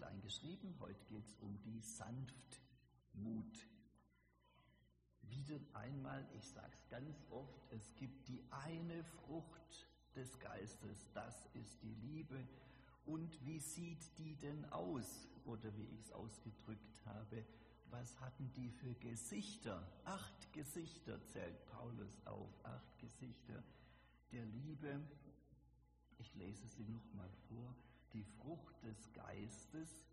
klein geschrieben. Heute geht es um die Sanftmut. Wieder einmal, ich sage es ganz oft, es gibt die eine Frucht des Geistes, das ist die Liebe. Und wie sieht die denn aus? Oder wie ich es ausgedrückt habe, was hatten die für Gesichter? Acht Gesichter zählt Paulus auf, acht Gesichter der Liebe. Ich lese sie nochmal vor. Die Frucht des Geistes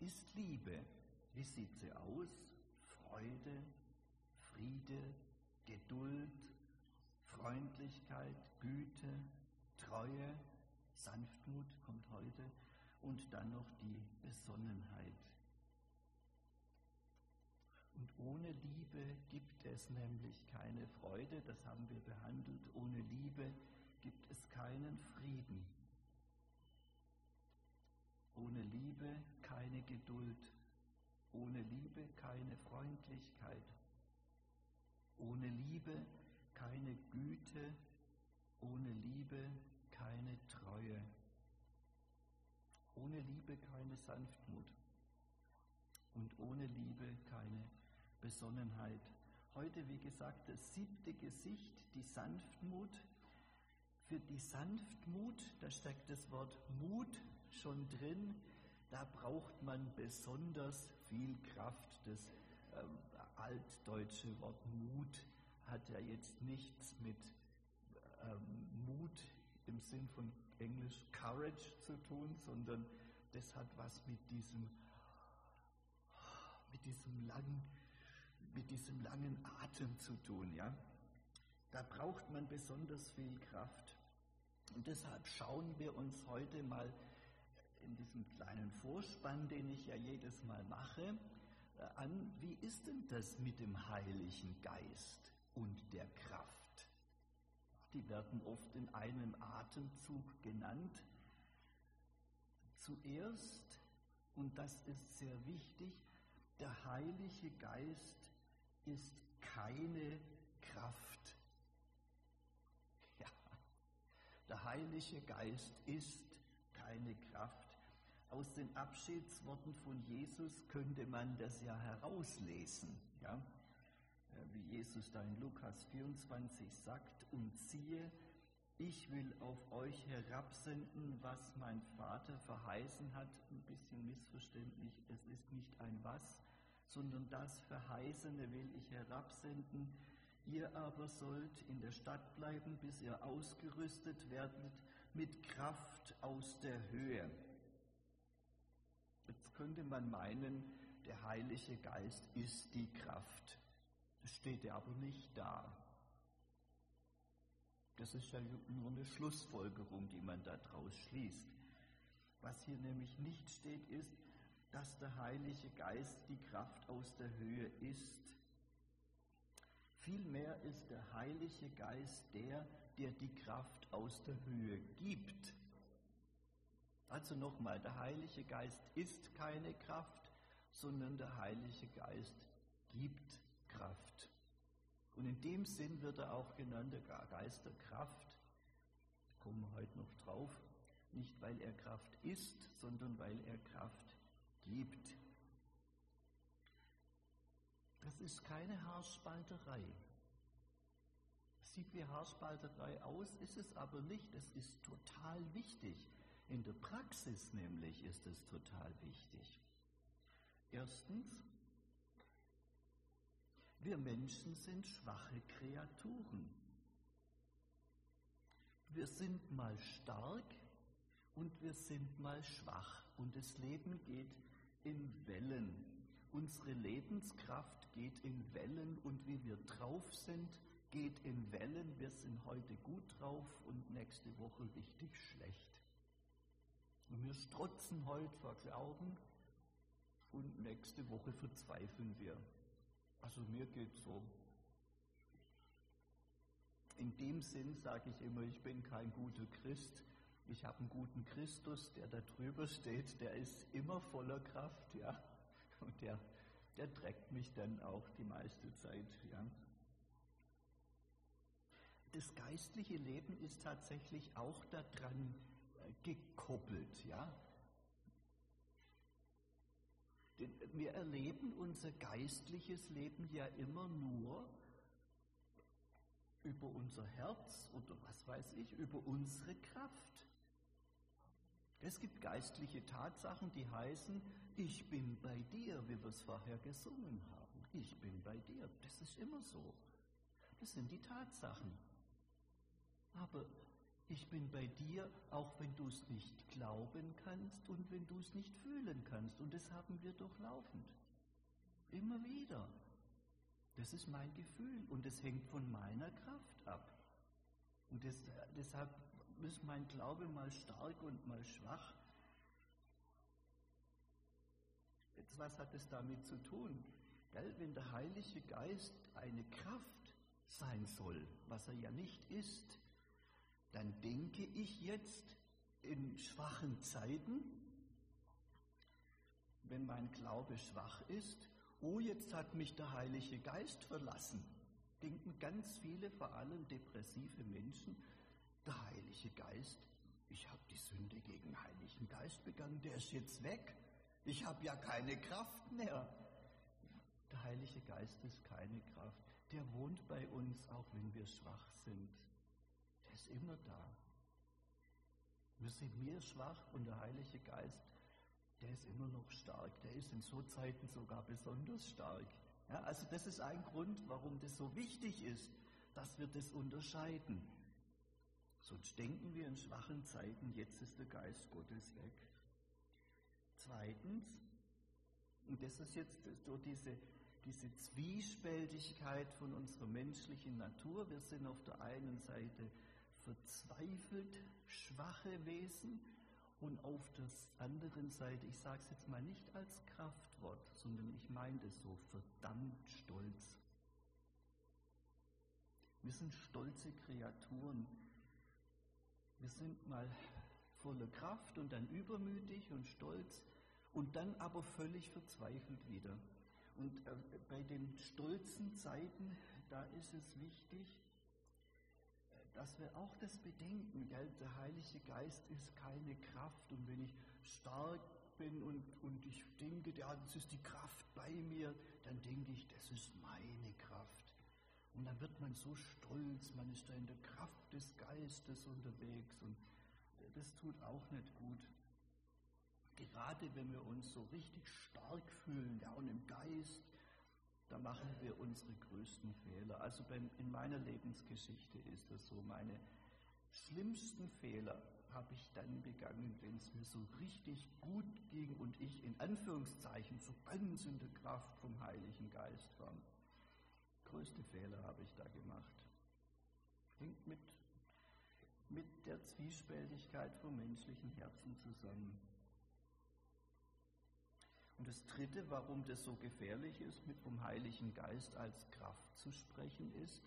ist Liebe. Wie sieht sie aus? Freude, Friede, Geduld, Freundlichkeit, Güte, Treue, Sanftmut kommt heute und dann noch die Besonnenheit. Und ohne Liebe gibt es nämlich keine Freude, das haben wir behandelt. Ohne Liebe gibt es keinen Frieden. Ohne Liebe keine Geduld. Ohne Liebe keine Freundlichkeit. Ohne Liebe keine Güte. Ohne Liebe keine Treue. Ohne Liebe keine Sanftmut. Und ohne Liebe keine Besonnenheit. Heute, wie gesagt, das siebte Gesicht, die Sanftmut. Für die Sanftmut, da steckt das Wort Mut schon drin, da braucht man besonders viel Kraft. Das ähm, altdeutsche Wort Mut hat ja jetzt nichts mit ähm, Mut im Sinn von Englisch Courage zu tun, sondern das hat was mit diesem, mit diesem langen, mit diesem langen Atem zu tun, ja. Da braucht man besonders viel Kraft. Und deshalb schauen wir uns heute mal in diesem kleinen Vorspann, den ich ja jedes Mal mache, äh, an, wie ist denn das mit dem Heiligen Geist und der Kraft? Die werden oft in einem Atemzug genannt. Zuerst, und das ist sehr wichtig, der Heilige Geist ist keine Kraft. Ja, der Heilige Geist ist keine Kraft. Aus den Abschiedsworten von Jesus könnte man das ja herauslesen. Ja? Äh, wie Jesus da in Lukas 24 sagt, und siehe, ich will auf euch herabsenden, was mein Vater verheißen hat. Ein bisschen missverständlich, es ist nicht ein was, sondern das Verheißene will ich herabsenden. Ihr aber sollt in der Stadt bleiben, bis ihr ausgerüstet werdet mit Kraft aus der Höhe. Jetzt könnte man meinen, der Heilige Geist ist die Kraft. Das steht ja aber nicht da. Das ist ja nur eine Schlussfolgerung, die man daraus schließt. Was hier nämlich nicht steht, ist, dass der Heilige Geist die Kraft aus der Höhe ist. Vielmehr ist der Heilige Geist der, der die Kraft aus der Höhe gibt. Also nochmal, der Heilige Geist ist keine Kraft, sondern der Heilige Geist gibt Kraft. Und in dem Sinn wird er auch genannt, der Geist der Kraft. Kommen wir heute noch drauf. Nicht weil er Kraft ist, sondern weil er Kraft gibt. Das ist keine Haarspalterei. Sieht wie Haarspalterei aus, ist es aber nicht. Es ist total wichtig. In der Praxis nämlich ist es total wichtig. Erstens, wir Menschen sind schwache Kreaturen. Wir sind mal stark und wir sind mal schwach. Und das Leben geht in Wellen. Unsere Lebenskraft geht in Wellen und wie wir drauf sind, geht in Wellen. Wir sind heute gut drauf und nächste Woche richtig schlecht. Und wir strotzen heute vor Glauben und nächste Woche verzweifeln wir. Also mir geht so. In dem Sinn sage ich immer, ich bin kein guter Christ. Ich habe einen guten Christus, der da drüber steht, der ist immer voller Kraft, ja. Und der, der trägt mich dann auch die meiste Zeit, ja. Das geistliche Leben ist tatsächlich auch daran gekoppelt, ja. wir erleben unser geistliches Leben ja immer nur über unser Herz oder was weiß ich, über unsere Kraft. Es gibt geistliche Tatsachen, die heißen, ich bin bei dir, wie wir es vorher gesungen haben. Ich bin bei dir. Das ist immer so. Das sind die Tatsachen. Aber ich bin bei dir, auch wenn du es nicht glauben kannst und wenn du es nicht fühlen kannst. Und das haben wir durchlaufend. Immer wieder. Das ist mein Gefühl und es hängt von meiner Kraft ab. Und das, deshalb ist mein Glaube mal stark und mal schwach. Jetzt, was hat es damit zu tun? Gell? Wenn der Heilige Geist eine Kraft sein soll, was er ja nicht ist, dann denke ich jetzt in schwachen Zeiten, wenn mein Glaube schwach ist, oh, jetzt hat mich der Heilige Geist verlassen. Denken ganz viele, vor allem depressive Menschen, der Heilige Geist, ich habe die Sünde gegen den Heiligen Geist begangen, der ist jetzt weg. Ich habe ja keine Kraft mehr. Der Heilige Geist ist keine Kraft. Der wohnt bei uns, auch wenn wir schwach sind. Ist immer da. Wir sind mir schwach und der Heilige Geist der ist immer noch stark. Der ist in so Zeiten sogar besonders stark. Ja, also das ist ein Grund, warum das so wichtig ist, dass wir das unterscheiden. Sonst denken wir in schwachen Zeiten, jetzt ist der Geist Gottes weg. Zweitens, und das ist jetzt so diese, diese Zwiespältigkeit von unserer menschlichen Natur. Wir sind auf der einen Seite verzweifelt schwache Wesen, und auf der anderen Seite, ich sage es jetzt mal nicht als Kraftwort, sondern ich meine es so, verdammt stolz. Wir sind stolze Kreaturen. Wir sind mal voller Kraft und dann übermütig und stolz und dann aber völlig verzweifelt wieder. Und äh, bei den stolzen Zeiten, da ist es wichtig, dass wir auch das bedenken, gell? der Heilige Geist ist keine Kraft und wenn ich stark bin und, und ich denke, ja, das ist die Kraft bei mir, dann denke ich, das ist meine Kraft. Und dann wird man so stolz, man ist da in der Kraft des Geistes unterwegs und das tut auch nicht gut. Gerade wenn wir uns so richtig stark fühlen, ja, und im Geist, da machen wir unsere größten Fehler. Also in meiner Lebensgeschichte ist das so. Meine schlimmsten Fehler habe ich dann begangen, wenn es mir so richtig gut ging und ich in Anführungszeichen so ganz in der Kraft vom Heiligen Geist war. Größte Fehler habe ich da gemacht. Hängt mit, mit der Zwiespältigkeit vom menschlichen Herzen zusammen. Und das Dritte, warum das so gefährlich ist, mit vom Heiligen Geist als Kraft zu sprechen, ist,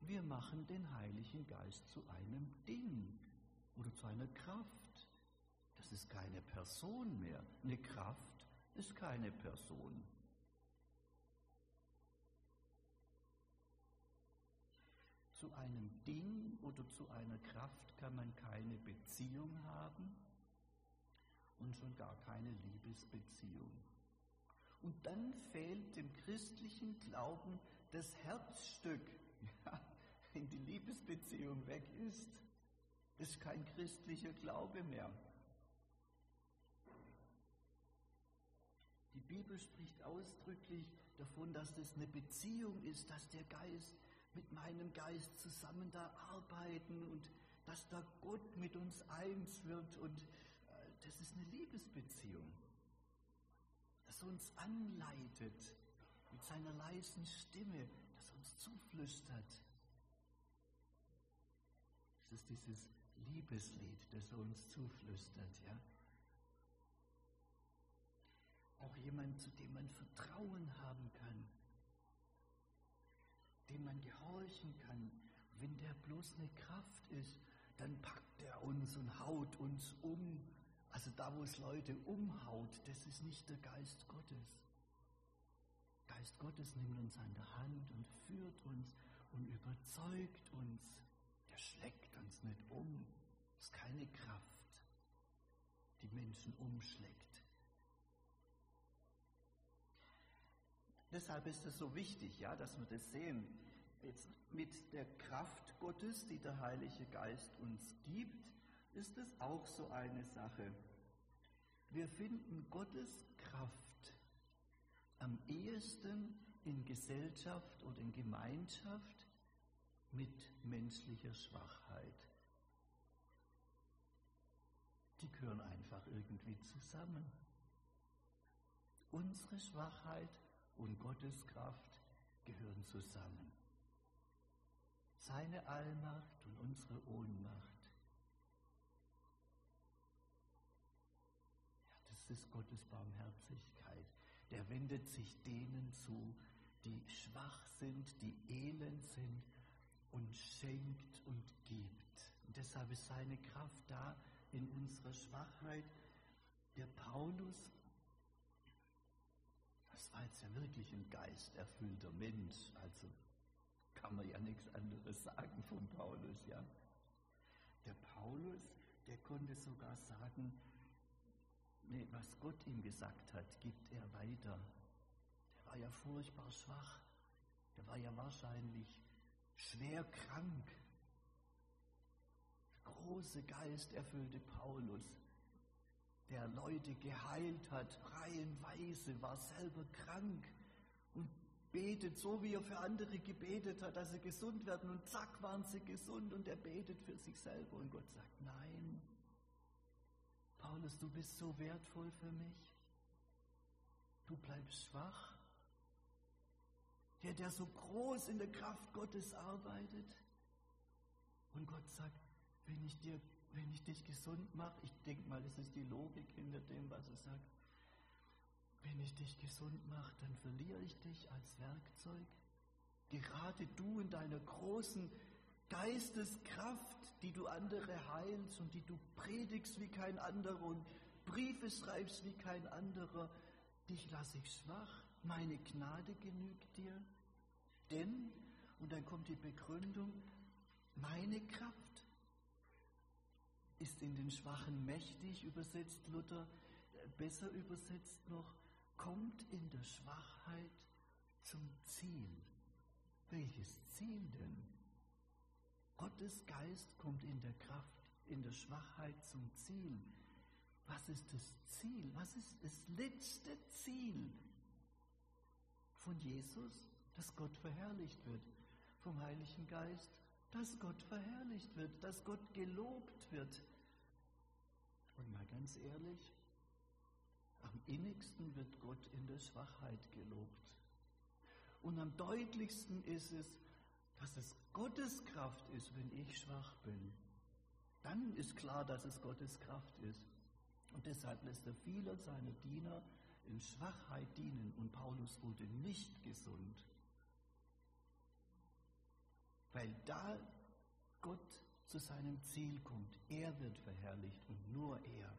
wir machen den Heiligen Geist zu einem Ding oder zu einer Kraft. Das ist keine Person mehr. Eine Kraft ist keine Person. Zu einem Ding oder zu einer Kraft kann man keine Beziehung haben und schon gar keine Liebesbeziehung. Und dann fehlt dem christlichen Glauben das Herzstück, ja, wenn die Liebesbeziehung weg ist. Ist kein christlicher Glaube mehr. Die Bibel spricht ausdrücklich davon, dass das eine Beziehung ist, dass der Geist mit meinem Geist zusammen da arbeiten und dass da Gott mit uns eins wird und das ist eine Liebesbeziehung, das uns anleitet mit seiner leisen Stimme, das uns zuflüstert. Das ist dieses Liebeslied, das uns zuflüstert, ja. Auch jemand, zu dem man Vertrauen haben kann, dem man gehorchen kann. Wenn der bloß eine Kraft ist, dann packt er uns und haut uns um also da, wo es Leute umhaut, das ist nicht der Geist Gottes. Geist Gottes nimmt uns an der Hand und führt uns und überzeugt uns. Der schlägt uns nicht um. Das ist keine Kraft, die Menschen umschlägt. Deshalb ist es so wichtig, ja, dass wir das sehen. Jetzt mit der Kraft Gottes, die der Heilige Geist uns gibt, ist es auch so eine Sache. Wir finden Gottes Kraft am ehesten in Gesellschaft oder in Gemeinschaft mit menschlicher Schwachheit. Die gehören einfach irgendwie zusammen. Unsere Schwachheit und Gottes Kraft gehören zusammen. Seine Allmacht und unsere Ohnmacht. Ja, ist Gottes Barmherzigkeit. Der wendet sich denen zu, die schwach sind, die elend sind und schenkt und gibt. Und deshalb ist seine Kraft da in unserer Schwachheit. Der Paulus das war jetzt ja wirklich ein geisterfüllter Mensch. Also kann man ja nichts anderes sagen von Paulus, ja. Der Paulus, der konnte sogar sagen, nee, was Gott ihm gesagt hat, gibt er weiter. Der war ja furchtbar schwach. Der war ja wahrscheinlich schwer krank. Der große geisterfüllte Paulus der Leute geheilt hat, reihenweise, war selber krank und betet so, wie er für andere gebetet hat, dass sie gesund werden und zack waren sie gesund und er betet für sich selber und Gott sagt, nein, Paulus, du bist so wertvoll für mich, du bleibst schwach. Der, der so groß in der Kraft Gottes arbeitet. Und Gott sagt, wenn ich dir wenn ich dich gesund mache, ich denke mal, das ist die Logik hinter dem, was er sagt, wenn ich dich gesund mache, dann verliere ich dich als Werkzeug. Gerade du in deiner großen Geisteskraft, die du andere heilst und die du predigst wie kein anderer und Briefe schreibst wie kein anderer, dich lasse ich schwach, meine Gnade genügt dir. Denn, und dann kommt die Begründung, meine Kraft ist in den Schwachen mächtig, übersetzt Luther, besser übersetzt noch, kommt in der Schwachheit zum Ziel. Welches Ziel denn? Gottes Geist kommt in der Kraft, in der Schwachheit zum Ziel. Was ist das Ziel? Was ist das letzte Ziel von Jesus? Dass Gott verherrlicht wird. Vom Heiligen Geist dass Gott verherrlicht wird, dass Gott gelobt wird. Und mal ganz ehrlich, am innigsten wird Gott in der Schwachheit gelobt. Und am deutlichsten ist es, dass es Gottes Kraft ist, wenn ich schwach bin. Dann ist klar, dass es Gottes Kraft ist. Und deshalb lässt er viele seiner Diener in Schwachheit dienen. Und Paulus wurde nicht gesund weil da Gott zu seinem Ziel kommt. Er wird verherrlicht und nur er.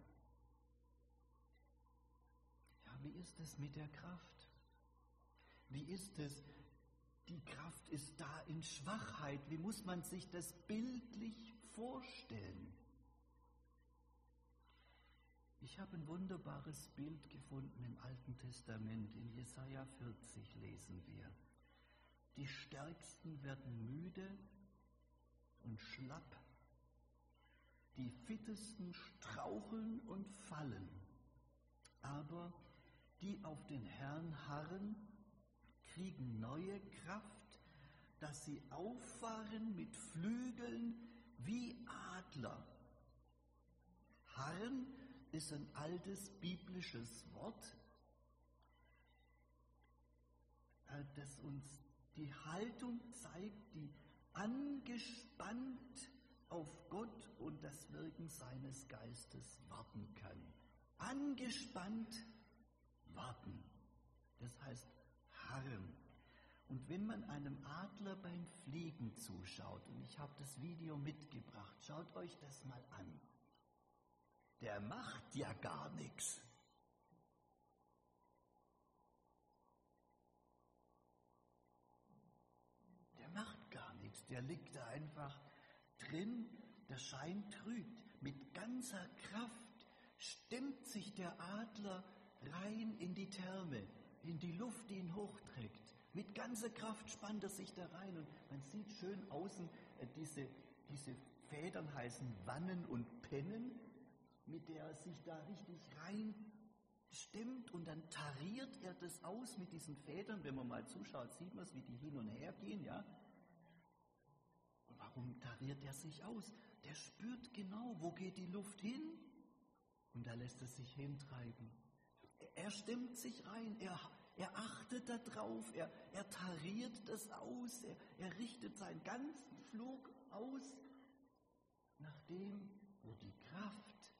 Ja, wie ist es mit der Kraft? Wie ist es? Die Kraft ist da in Schwachheit. Wie muss man sich das bildlich vorstellen? Ich habe ein wunderbares Bild gefunden im Alten Testament. In Jesaja 40 lesen wir. Die Stärksten werden müde und schlapp. Die Fittesten straucheln und fallen. Aber die auf den Herrn harren, kriegen neue Kraft, dass sie auffahren mit Flügeln wie Adler. Harren ist ein altes biblisches Wort, äh, das uns die Haltung zeigt, die angespannt auf Gott und das Wirken seines Geistes warten kann. Angespannt warten. Das heißt harren. Und wenn man einem Adler beim Fliegen zuschaut, und ich habe das Video mitgebracht, schaut euch das mal an. Der macht ja gar nichts. der liegt da einfach drin, der Schein trügt. Mit ganzer Kraft stemmt sich der Adler rein in die Therme. In die Luft, die ihn hochträgt. Mit ganzer Kraft spannt er sich da rein und man sieht schön außen äh, diese, diese Federn heißen Wannen und Pennen, mit der er sich da richtig rein stimmt und dann tariert er das aus mit diesen Federn. Wenn man mal zuschaut, sieht man es, wie die hin und her gehen, ja. Und warum tariert er sich aus? Der spürt genau, wo geht die Luft hin und da lässt er sich hintreiben. Er stimmt sich rein, er, er achtet darauf, er, er tariert das aus, er, er richtet seinen ganzen Flug aus nach dem, wo die Kraft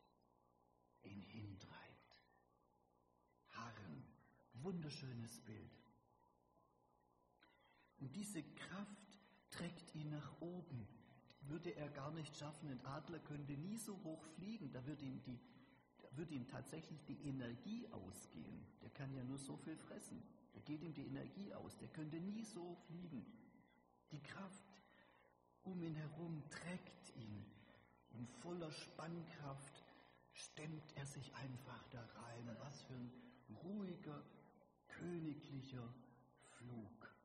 ihn hintreibt. Harren, wunderschönes Bild. Und diese Kraft trägt ihn nach oben. Würde er gar nicht schaffen. Ein Adler könnte nie so hoch fliegen. Da würde ihm, die, würde ihm tatsächlich die Energie ausgehen. Der kann ja nur so viel fressen. Da geht ihm die Energie aus. Der könnte nie so fliegen. Die Kraft um ihn herum trägt ihn. Und voller Spannkraft stemmt er sich einfach da rein. Was für ein ruhiger, königlicher Flug.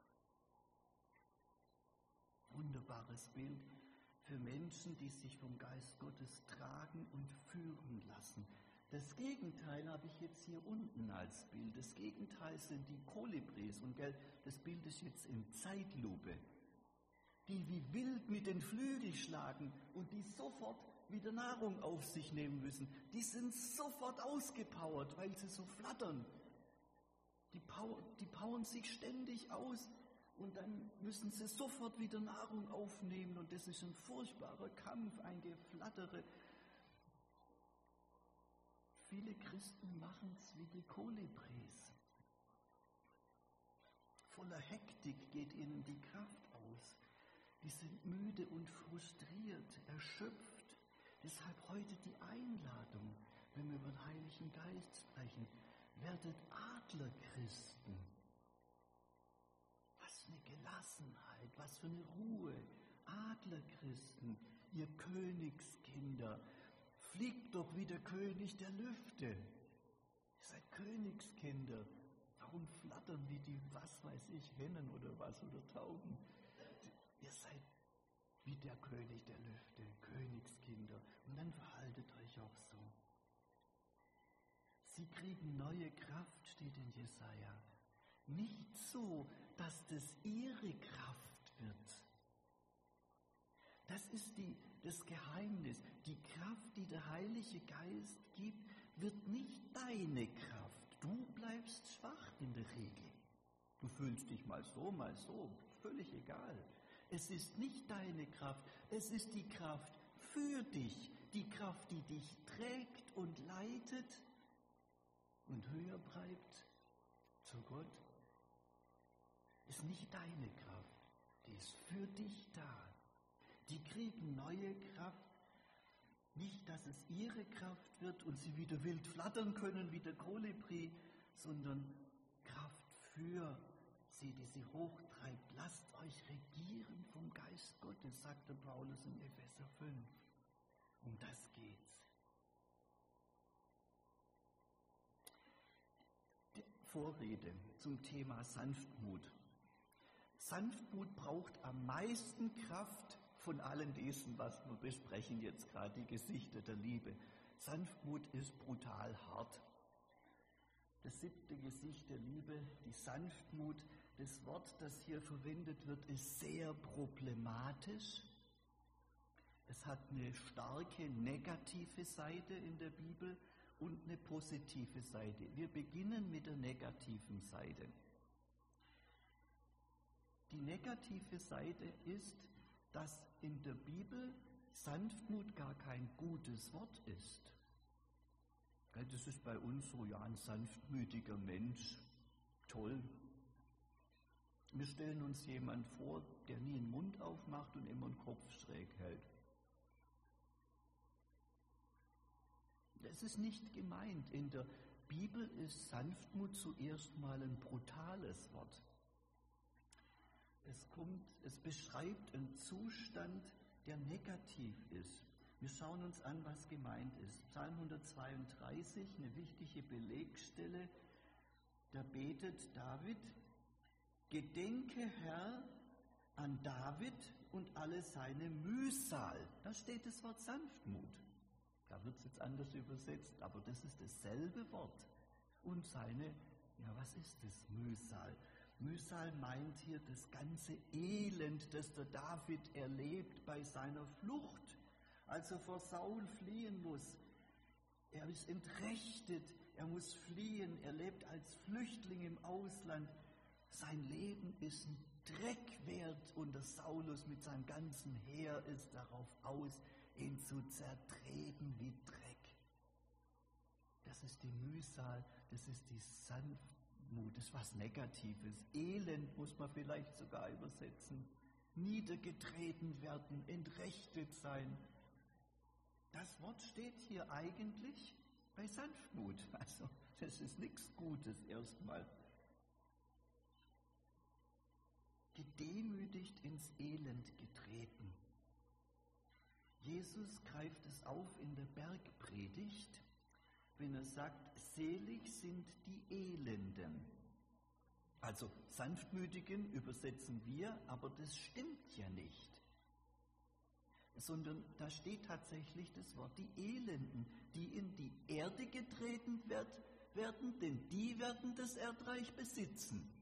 Wunderbares Bild für Menschen, die sich vom Geist Gottes tragen und führen lassen. Das Gegenteil habe ich jetzt hier unten als Bild. Das Gegenteil sind die Kolibris. Und gell, das Bild ist jetzt in Zeitlupe. Die wie wild mit den Flügeln schlagen und die sofort wieder Nahrung auf sich nehmen müssen. Die sind sofort ausgepowert, weil sie so flattern. Die, power, die powern sich ständig aus und dann müssen sie sofort wieder Nahrung aufnehmen und das ist ein furchtbarer Kampf, ein Geflattere. Viele Christen machen es wie die Kolibris. Voller Hektik geht ihnen die Kraft aus. Die sind müde und frustriert, erschöpft. Deshalb heute die Einladung, wenn wir über den Heiligen Geist sprechen. Werdet Adlerchristen. Was für eine Gelassenheit, was für eine Ruhe. Adlerchristen, ihr Königskinder. Fliegt doch wie der König der Lüfte. Ihr seid Königskinder. Warum flattern wie die, was weiß ich, Hennen oder was oder Tauben? Ihr seid wie der König der Lüfte, Königskinder. Und dann verhaltet euch auch so. Sie kriegen neue Kraft, steht in Jesaja. Nicht so, dass das ihre Kraft wird. Das ist die, das Geheimnis. Die Kraft, die der Heilige Geist gibt, wird nicht deine Kraft. Du bleibst schwach in der Regel. Du fühlst dich mal so, mal so, völlig egal. Es ist nicht deine Kraft, es ist die Kraft für dich, die Kraft, die dich trägt und leitet und höher treibt zu Gott. Ist nicht deine Kraft, die ist für dich da. Die kriegen neue Kraft. Nicht, dass es ihre Kraft wird und sie wieder wild flattern können wie der Kolibri, sondern Kraft für sie, die sie hochtreibt. Lasst euch regieren vom Geist Gottes, sagte Paulus in Epheser 5. Um das geht's. Die Vorrede zum Thema Sanftmut. Sanftmut braucht am meisten Kraft von allen diesen, was wir besprechen jetzt gerade, die Gesichter der Liebe. Sanftmut ist brutal hart. Das siebte Gesicht der Liebe, die Sanftmut, das Wort, das hier verwendet wird, ist sehr problematisch. Es hat eine starke negative Seite in der Bibel und eine positive Seite. Wir beginnen mit der negativen Seite. Die negative Seite ist, dass in der Bibel Sanftmut gar kein gutes Wort ist. Das ist bei uns so, ja, ein sanftmütiger Mensch, toll. Wir stellen uns jemand vor, der nie den Mund aufmacht und immer den Kopf schräg hält. Das ist nicht gemeint. In der Bibel ist Sanftmut zuerst mal ein brutales Wort. Es kommt, es beschreibt einen Zustand, der negativ ist. Wir schauen uns an, was gemeint ist. Psalm 132, eine wichtige Belegstelle. da betet David, Gedenke Herr an David und alle seine Mühsal. Da steht das Wort Sanftmut. Da wird es jetzt anders übersetzt, aber das ist dasselbe Wort. Und seine, ja, was ist das? Mühsal. Mühsal meint hier das ganze Elend, das der David erlebt bei seiner Flucht, als er vor Saul fliehen muss. Er ist entrechtet, er muss fliehen, er lebt als Flüchtling im Ausland. Sein Leben ist ein Dreck wert und der Saulus mit seinem ganzen Heer ist darauf aus, ihn zu zertreten wie Dreck. Das ist die Mühsal, das ist die Sanftmut, das ist was Negatives. Elend muss man vielleicht sogar übersetzen. Niedergetreten werden, entrechtet sein. Das Wort steht hier eigentlich bei Sanftmut. Also, das ist nichts Gutes erstmal. Gedemütigt ins Elend getreten. Jesus greift es auf in der Bergpredigt, wenn er sagt, selig sind die Elenden. Also sanftmütigen übersetzen wir, aber das stimmt ja nicht. Sondern da steht tatsächlich das Wort die Elenden, die in die Erde getreten wird, werden, denn die werden das Erdreich besitzen.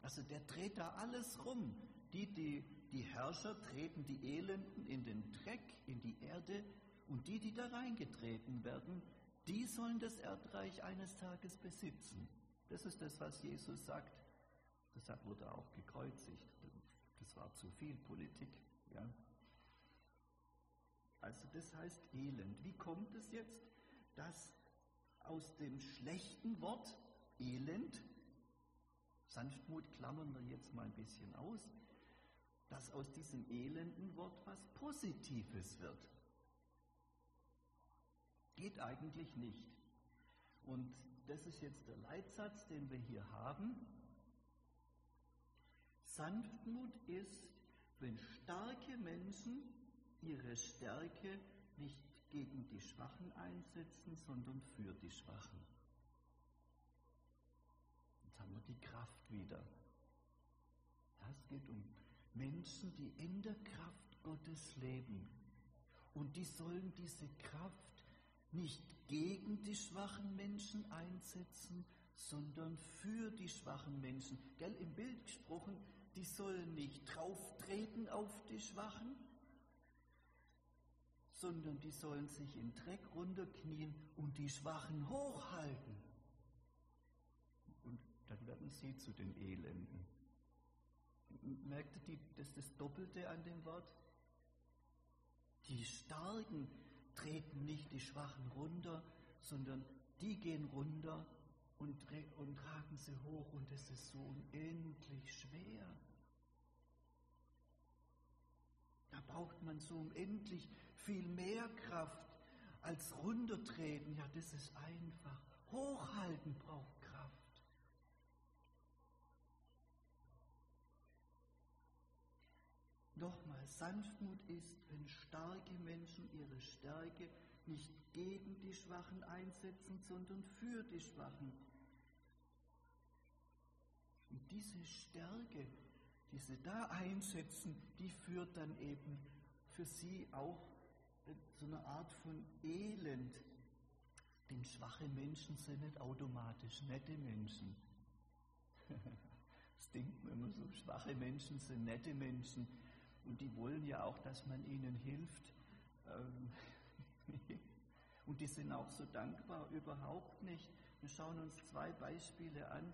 Also der dreht da alles rum. Die, die die Herrscher treten die Elenden in den Dreck, in die Erde, und die, die da reingetreten werden, die sollen das Erdreich eines Tages besitzen. Das ist das, was Jesus sagt. Deshalb wurde er auch gekreuzigt. Das war zu viel Politik. Ja. Also das heißt Elend. Wie kommt es jetzt, dass aus dem schlechten Wort Elend, Sanftmut klammern wir jetzt mal ein bisschen aus, dass aus diesem elenden Wort was Positives wird. Geht eigentlich nicht. Und das ist jetzt der Leitsatz, den wir hier haben. Sanftmut ist, wenn starke Menschen ihre Stärke nicht gegen die Schwachen einsetzen, sondern für die Schwachen. Jetzt haben wir die Kraft wieder. Das geht um Menschen, die in der Kraft Gottes leben. Und die sollen diese Kraft nicht gegen die schwachen Menschen einsetzen, sondern für die schwachen Menschen. Gell, im Bild gesprochen, die sollen nicht drauftreten auf die Schwachen, sondern die sollen sich in Dreck runterknien und die Schwachen hochhalten. Und dann werden sie zu den Elenden. Merkt ihr das, das Doppelte an dem Wort? Die Starken treten nicht die Schwachen runter, sondern die gehen runter und, und tragen sie hoch und es ist so unendlich schwer. Da braucht man so unendlich viel mehr Kraft als runtertreten. Ja, das ist einfach. Hochhalten braucht Sanftmut ist, wenn starke Menschen ihre Stärke nicht gegen die Schwachen einsetzen, sondern für die Schwachen. Und diese Stärke, die sie da einsetzen, die führt dann eben für sie auch zu einer Art von Elend. Denn schwache Menschen sind nicht automatisch nette Menschen. Das denkt man immer so, schwache Menschen sind nette Menschen und die wollen ja auch, dass man ihnen hilft. Ähm, und die sind auch so dankbar, überhaupt nicht. Wir schauen uns zwei Beispiele an.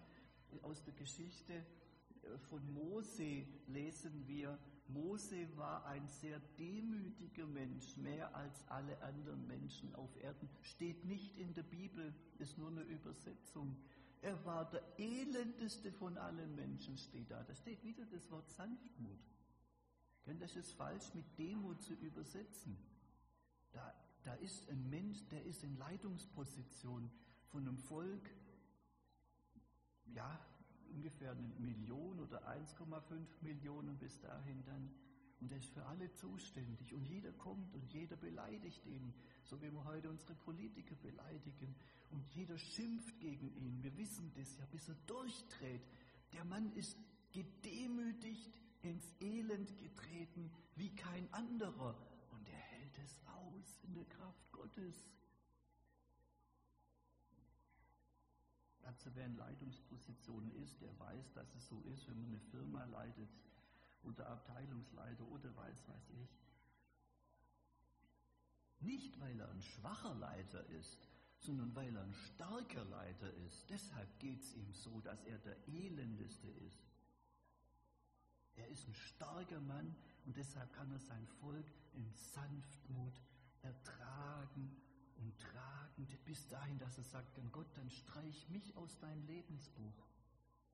Aus der Geschichte äh, von Mose lesen wir, Mose war ein sehr demütiger Mensch, mehr als alle anderen Menschen auf Erden. Steht nicht in der Bibel, ist nur eine Übersetzung. Er war der elendeste von allen Menschen, steht da. Da steht wieder das Wort Sanftmut. Denn das ist falsch mit Demut zu übersetzen. Da, da ist ein Mensch, der ist in Leitungsposition von einem Volk, ja, ungefähr eine Million oder 1,5 Millionen bis dahin dann. Und er ist für alle zuständig. Und jeder kommt und jeder beleidigt ihn, so wie wir heute unsere Politiker beleidigen. Und jeder schimpft gegen ihn. Wir wissen das ja, bis er durchdreht. Der Mann ist gedemütigt, ins Elend getreten wie kein anderer. Und er hält es aus in der Kraft Gottes. Also wer in Leitungspositionen ist, der weiß, dass es so ist, wenn man eine Firma leitet oder Abteilungsleiter oder weiß weiß ich. Nicht, weil er ein schwacher Leiter ist, sondern weil er ein starker Leiter ist. Deshalb geht es ihm so, dass er der Elendeste ist. Er ist ein starker Mann und deshalb kann er sein Volk in Sanftmut ertragen und tragen, bis dahin, dass er sagt, dann Gott, dann streich mich aus deinem Lebensbuch,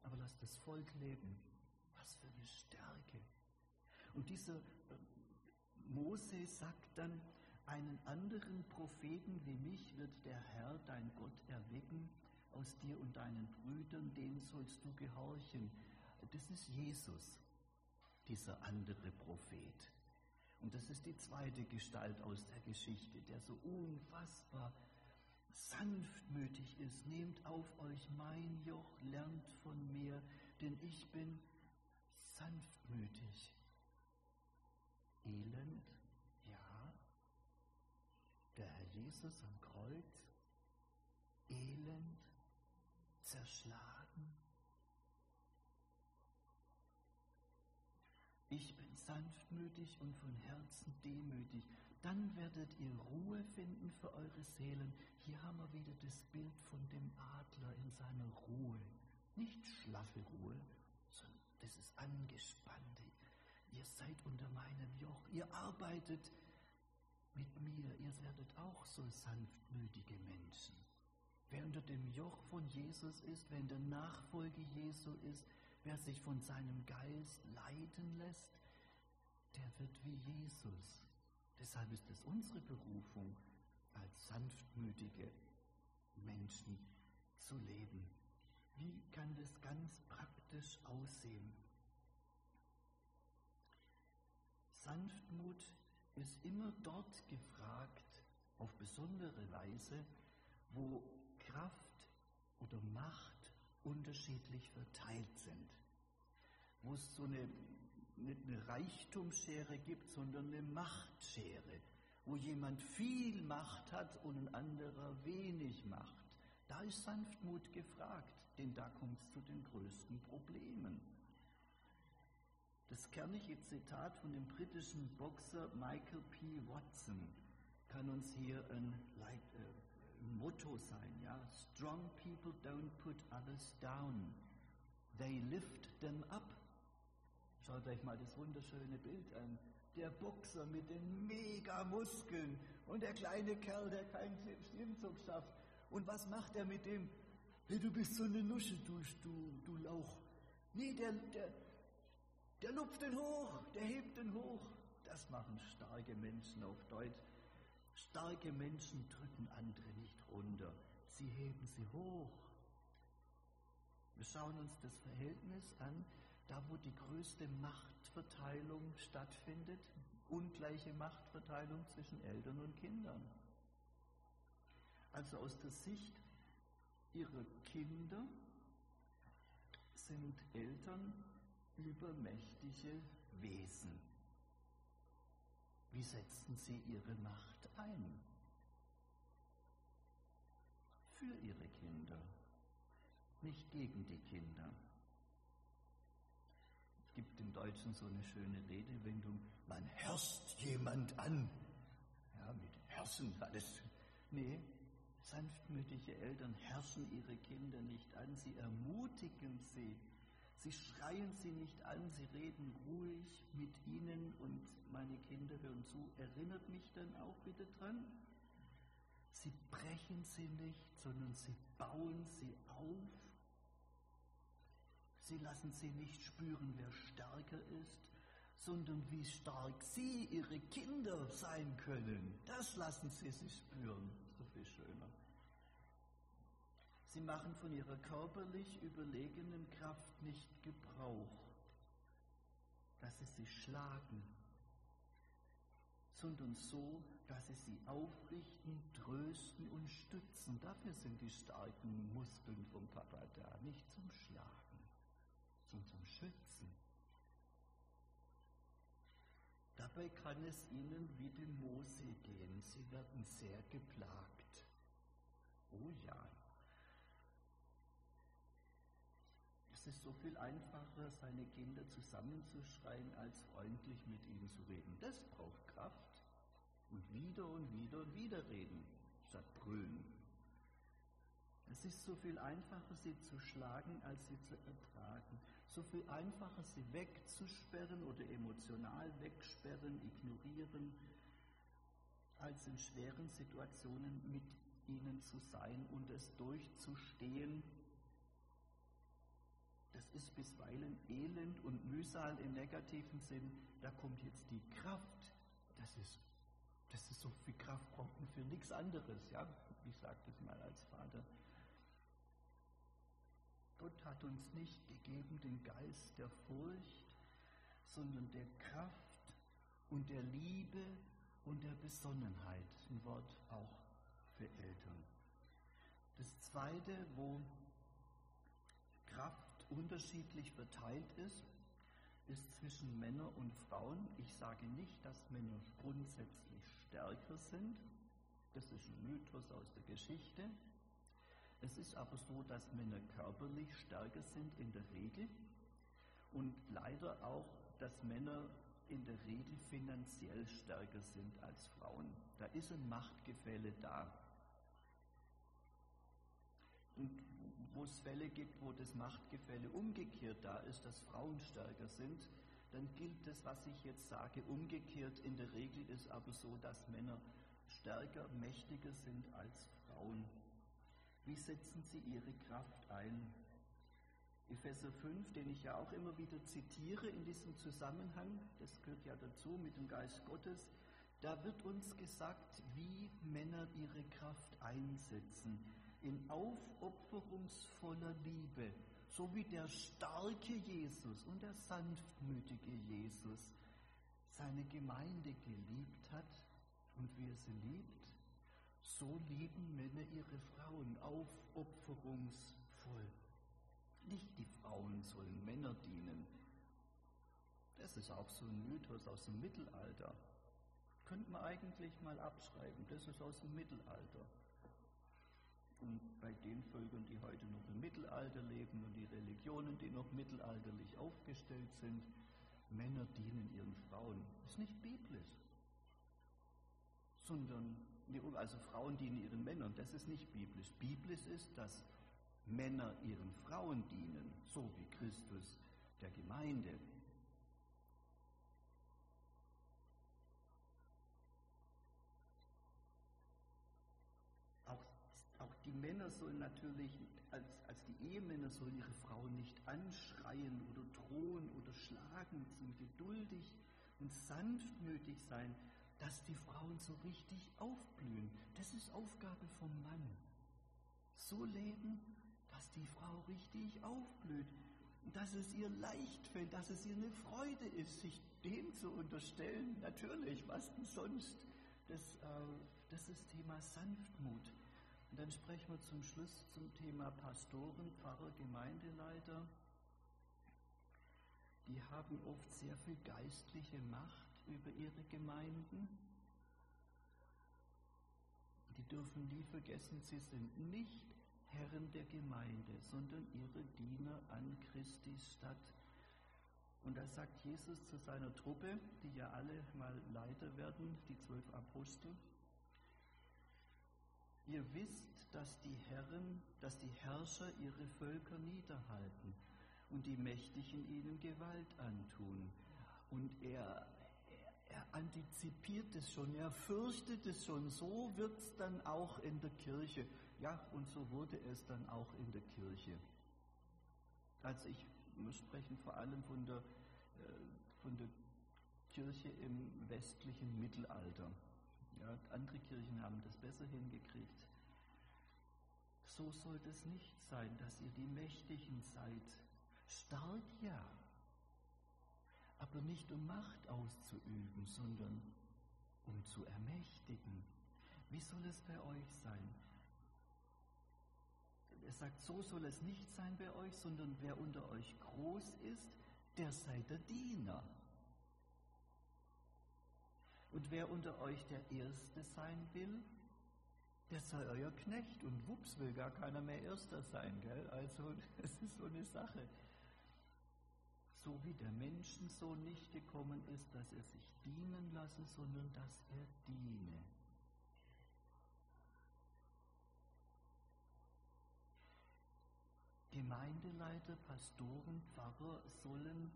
aber lass das Volk leben. Was für eine Stärke. Und dieser äh, Mose sagt dann, einen anderen Propheten wie mich wird der Herr, dein Gott, erwecken aus dir und deinen Brüdern, denen sollst du gehorchen. Das ist Jesus, dieser andere Prophet. Und das ist die zweite Gestalt aus der Geschichte, der so unfassbar sanftmütig ist. Nehmt auf euch mein Joch, lernt von mir, denn ich bin sanftmütig. Elend, ja. Der Herr Jesus am Kreuz, elend, zerschlagen. Ich bin sanftmütig und von Herzen demütig. Dann werdet ihr Ruhe finden für eure Seelen. Hier haben wir wieder das Bild von dem Adler in seiner Ruhe. Nicht schlaffe Ruhe, sondern das ist angespannte. Ihr seid unter meinem Joch. Ihr arbeitet mit mir. Ihr werdet auch so sanftmütige Menschen. Wer unter dem Joch von Jesus ist, wer in der Nachfolge Jesu ist, Wer sich von seinem Geist leiten lässt, der wird wie Jesus. Deshalb ist es unsere Berufung, als sanftmütige Menschen zu leben. Wie kann das ganz praktisch aussehen? Sanftmut ist immer dort gefragt, auf besondere Weise, wo Kraft oder Macht unterschiedlich verteilt sind. Wo es so eine, nicht eine Reichtumsschere gibt, sondern eine Machtschere. Wo jemand viel Macht hat und ein anderer wenig Macht. Da ist Sanftmut gefragt, denn da kommt es zu den größten Problemen. Das kernige Zitat von dem britischen Boxer Michael P. Watson kann uns hier ein Leit, äh, Motto sein, ja. Strong people don't put others down. They lift them up. Schaut euch mal das wunderschöne Bild an. Der Boxer mit den Megamuskeln und der kleine Kerl, der keinen Klimmzug schafft. Und was macht er mit dem? Hey, du bist so eine Nusche, du, du, du Lauch. Nee, der, der, der lupft den hoch, der hebt den hoch. Das machen starke Menschen auf Deutsch. Starke Menschen drücken andere nicht runter, sie heben sie hoch. Wir schauen uns das Verhältnis an, da wo die größte Machtverteilung stattfindet, ungleiche Machtverteilung zwischen Eltern und Kindern. Also aus der Sicht ihrer Kinder sind Eltern übermächtige Wesen. Wie setzen sie ihre Macht ein? Für ihre Kinder, nicht gegen die Kinder. Es gibt im Deutschen so eine schöne Redewendung, man herrscht jemand an. Ja, mit herrschen alles. Nee, sanftmütige Eltern herrschen ihre Kinder nicht an, sie ermutigen sie Sie schreien sie nicht an, sie reden ruhig mit ihnen und meine Kinder hören zu. Erinnert mich dann auch bitte dran. Sie brechen sie nicht, sondern sie bauen sie auf. Sie lassen sie nicht spüren, wer stärker ist, sondern wie stark sie ihre Kinder sein können. Das lassen sie sie spüren. So viel schöner. Sie machen von ihrer körperlich überlegenen Kraft nicht Gebrauch, dass sie sich schlagen sondern so, dass sie sie aufrichten, trösten und stützen. Dafür sind die starken Muskeln vom Papa da, nicht zum Schlagen, sondern zum Schützen. Dabei kann es ihnen wie dem Mose gehen. Sie werden sehr geplagt. Oh ja. Es ist so viel einfacher, seine Kinder zusammenzuschreien, als freundlich mit ihnen zu reden. Das braucht Kraft. Und wieder und wieder und wieder reden, statt brüllen. Es ist so viel einfacher, sie zu schlagen, als sie zu ertragen. So viel einfacher, sie wegzusperren oder emotional wegsperren, ignorieren, als in schweren Situationen mit ihnen zu sein und es durchzustehen. Das ist bisweilen Elend und Mühsal im negativen Sinn. Da kommt jetzt die Kraft. Das ist, das ist so viel Kraft braucht man für nichts anderes. Ja, ich sage das mal als Vater. Gott hat uns nicht gegeben den Geist der Furcht, sondern der Kraft und der Liebe und der Besonnenheit. Ein Wort auch für Eltern. Das zweite, wo Kraft unterschiedlich verteilt ist, ist zwischen Männern und Frauen. Ich sage nicht, dass Männer grundsätzlich stärker sind. Das ist ein Mythos aus der Geschichte. Es ist aber so, dass Männer körperlich stärker sind in der Regel und leider auch, dass Männer in der Regel finanziell stärker sind als Frauen. Da ist ein Machtgefälle da. Und wo es Fälle gibt, wo das Machtgefälle umgekehrt da ist, dass Frauen stärker sind, dann gilt das, was ich jetzt sage, umgekehrt. In der Regel ist aber so, dass Männer stärker, mächtiger sind als Frauen. Wie setzen sie ihre Kraft ein? Epheser 5, den ich ja auch immer wieder zitiere in diesem Zusammenhang, das gehört ja dazu mit dem Geist Gottes, da wird uns gesagt, wie Männer ihre Kraft einsetzen, in aufopferungsvoller Liebe, so wie der starke Jesus und der sanftmütige Jesus seine Gemeinde geliebt hat und wie er sie liebt, so lieben Männer ihre Frauen aufopferungsvoll. Nicht die Frauen sollen Männer dienen. Das ist auch so ein Mythos aus dem Mittelalter. Könnte man eigentlich mal abschreiben. Das ist aus dem Mittelalter. Und bei den Völkern, die heute noch im Mittelalter leben und die Religionen, die noch mittelalterlich aufgestellt sind, Männer dienen ihren Frauen. Das ist nicht biblisch, sondern also Frauen dienen ihren Männern, das ist nicht biblisch. Biblisch ist, dass Männer ihren Frauen dienen, so wie Christus der Gemeinde. Auch, auch die Männer sollen natürlich, als, als die Ehemänner sollen ihre Frauen nicht anschreien oder drohen oder schlagen, sind geduldig und sanftmütig sein, dass die Frauen so richtig aufblühen. Das ist Aufgabe vom Mann. So leben, dass die Frau richtig aufblüht. Dass es ihr leicht fällt, dass es ihr eine Freude ist, sich dem zu unterstellen. Natürlich, was denn sonst? Das, äh, das ist Thema Sanftmut. Und dann sprechen wir zum Schluss zum Thema Pastoren, Pfarrer, Gemeindeleiter. Die haben oft sehr viel geistliche Macht über ihre Gemeinden. Die dürfen nie vergessen, sie sind nicht Herren der Gemeinde, sondern ihre Diener an Christi Stadt. Und da sagt Jesus zu seiner Truppe, die ja alle mal Leiter werden, die zwölf Apostel, ihr wisst, dass die Herren, dass die Herrscher ihre Völker niederhalten und die Mächtigen ihnen Gewalt antun. Und er er antizipiert es schon, er fürchtet es schon. So wird es dann auch in der Kirche. Ja, und so wurde es dann auch in der Kirche. Also ich wir sprechen vor allem von der, äh, von der Kirche im westlichen Mittelalter. Ja, andere Kirchen haben das besser hingekriegt. So soll es nicht sein, dass ihr die Mächtigen seid. Stark ja, aber nicht um Macht auszuüben, sondern um zu ermächtigen. Wie soll es bei euch sein? Er sagt, so soll es nicht sein bei euch, sondern wer unter euch groß ist, der sei der Diener. Und wer unter euch der Erste sein will, der sei euer Knecht. Und wups, will gar keiner mehr Erster sein, gell? Also, es ist so eine Sache. So wie der Menschensohn nicht gekommen ist, dass er sich dienen lasse, sondern dass er diene. Gemeindeleiter, Pastoren, Pfarrer sollen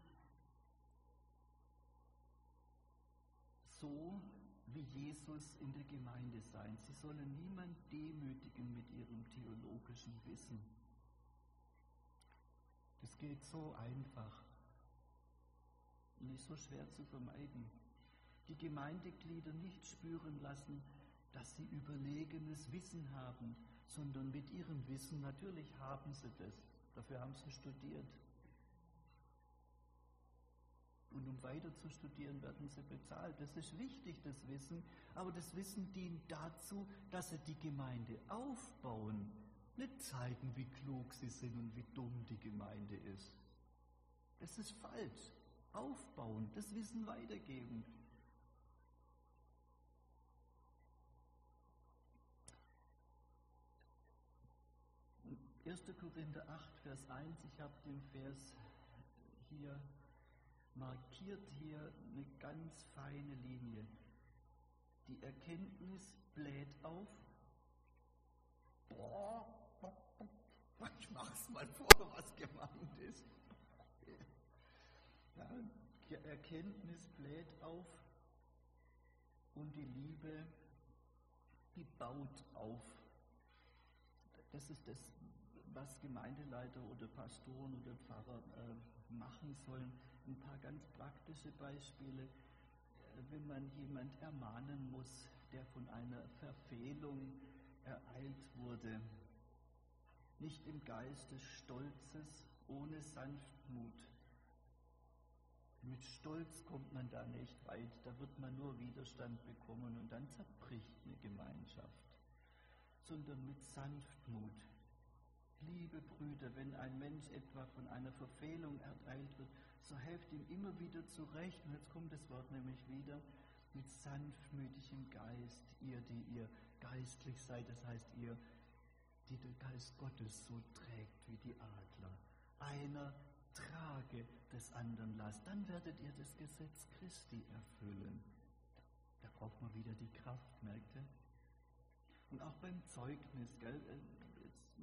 so wie Jesus in der Gemeinde sein. Sie sollen niemand demütigen mit ihrem theologischen Wissen. Das geht so einfach, nicht so schwer zu vermeiden. Die Gemeindeglieder nicht spüren lassen, dass sie überlegenes Wissen haben, sondern mit ihrem Wissen, natürlich haben sie das, dafür haben sie studiert. Und um weiter zu studieren, werden sie bezahlt. Das ist wichtig, das Wissen. Aber das Wissen dient dazu, dass sie die Gemeinde aufbauen. Nicht zeigen, wie klug sie sind und wie dumm die Gemeinde ist. Das ist falsch. Aufbauen, das Wissen weitergeben. 1. Korinther 8, Vers 1, ich habe den Vers hier markiert, hier eine ganz feine Linie. Die Erkenntnis bläht auf. Boah, ich mach's mal vor, was gemeint ist. Ja, die Erkenntnis bläht auf und die Liebe, die baut auf. Das ist das, was Gemeindeleiter oder Pastoren oder Pfarrer äh, machen sollen. Ein paar ganz praktische Beispiele. Äh, wenn man jemand ermahnen muss, der von einer Verfehlung ereilt wurde, nicht im Geist des Stolzes, ohne Sanftmut. Mit Stolz kommt man da nicht weit, da wird man nur Widerstand bekommen und dann zerbricht eine Gemeinschaft, sondern mit Sanftmut, Liebe Brüder, wenn ein Mensch etwa von einer Verfehlung ereilt wird, so helft ihm immer wieder zurecht. Und jetzt kommt das Wort nämlich wieder mit sanftmütigem Geist, ihr, die ihr geistlich seid, das heißt ihr, die der Geist Gottes so trägt wie die Adler. Einer trage des anderen Last, dann werdet ihr das Gesetz Christi erfüllen. Da braucht man wieder die Kraft, merkt ihr? Und auch beim Zeugnis, gell?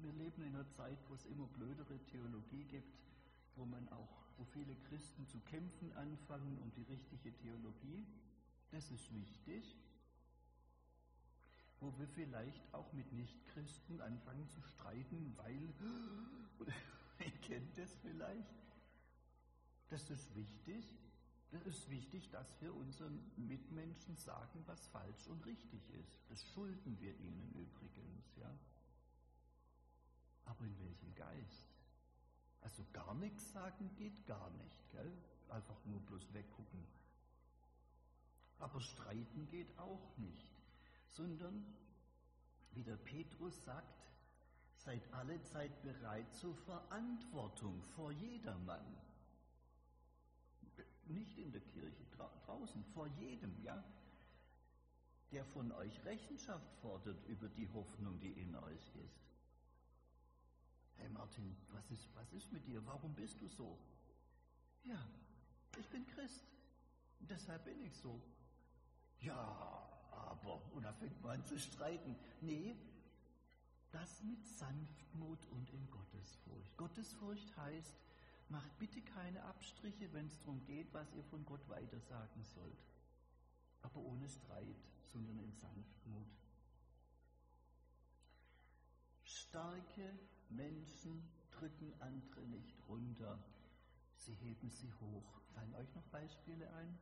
Wir leben in einer Zeit, wo es immer blödere Theologie gibt, wo man auch, wo viele Christen zu kämpfen anfangen um die richtige Theologie. Das ist wichtig. Wo wir vielleicht auch mit Nichtchristen anfangen zu streiten, weil, ihr kennt das vielleicht. Das ist wichtig. Das ist wichtig, dass wir unseren Mitmenschen sagen, was falsch und richtig ist. Das schulden wir ihnen übrigens, ja. Aber in welchem Geist? Also gar nichts sagen geht gar nicht, gell? Einfach nur bloß weggucken. Aber streiten geht auch nicht, sondern, wie der Petrus sagt, seid alle Zeit bereit zur Verantwortung vor jedermann. Nicht in der Kirche, draußen, vor jedem, ja? Der von euch Rechenschaft fordert über die Hoffnung, die in euch ist. Hey Martin, was ist, was ist mit dir? Warum bist du so? Ja, ich bin Christ. Deshalb bin ich so. Ja, aber, und da fängt man an zu streiten. Nee, das mit Sanftmut und in Gottesfurcht. Gottesfurcht heißt, macht bitte keine Abstriche, wenn es darum geht, was ihr von Gott weitersagen sollt. Aber ohne Streit, sondern in Sanftmut. Starke Menschen drücken andere nicht runter, sie heben sie hoch. Fallen euch noch Beispiele ein?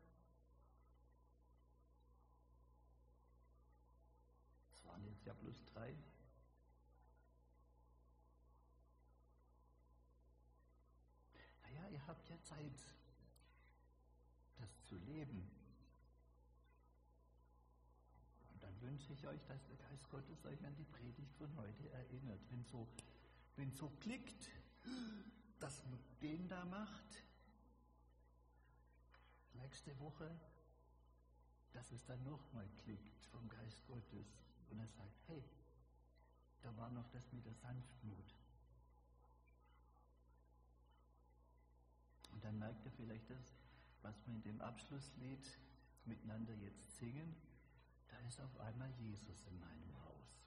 Das waren jetzt ja bloß drei. Naja, ihr habt ja Zeit, das zu leben. wünsche ich euch, dass der Geist Gottes euch an die Predigt von heute erinnert. Wenn so, wenn so klickt, dass man den da macht, nächste Woche, dass es dann nochmal klickt vom Geist Gottes und er sagt, hey, da war noch das mit der Sanftmut. Und dann merkt er vielleicht das, was wir in dem Abschlusslied miteinander jetzt singen, da ist auf einmal Jesus in meinem Haus.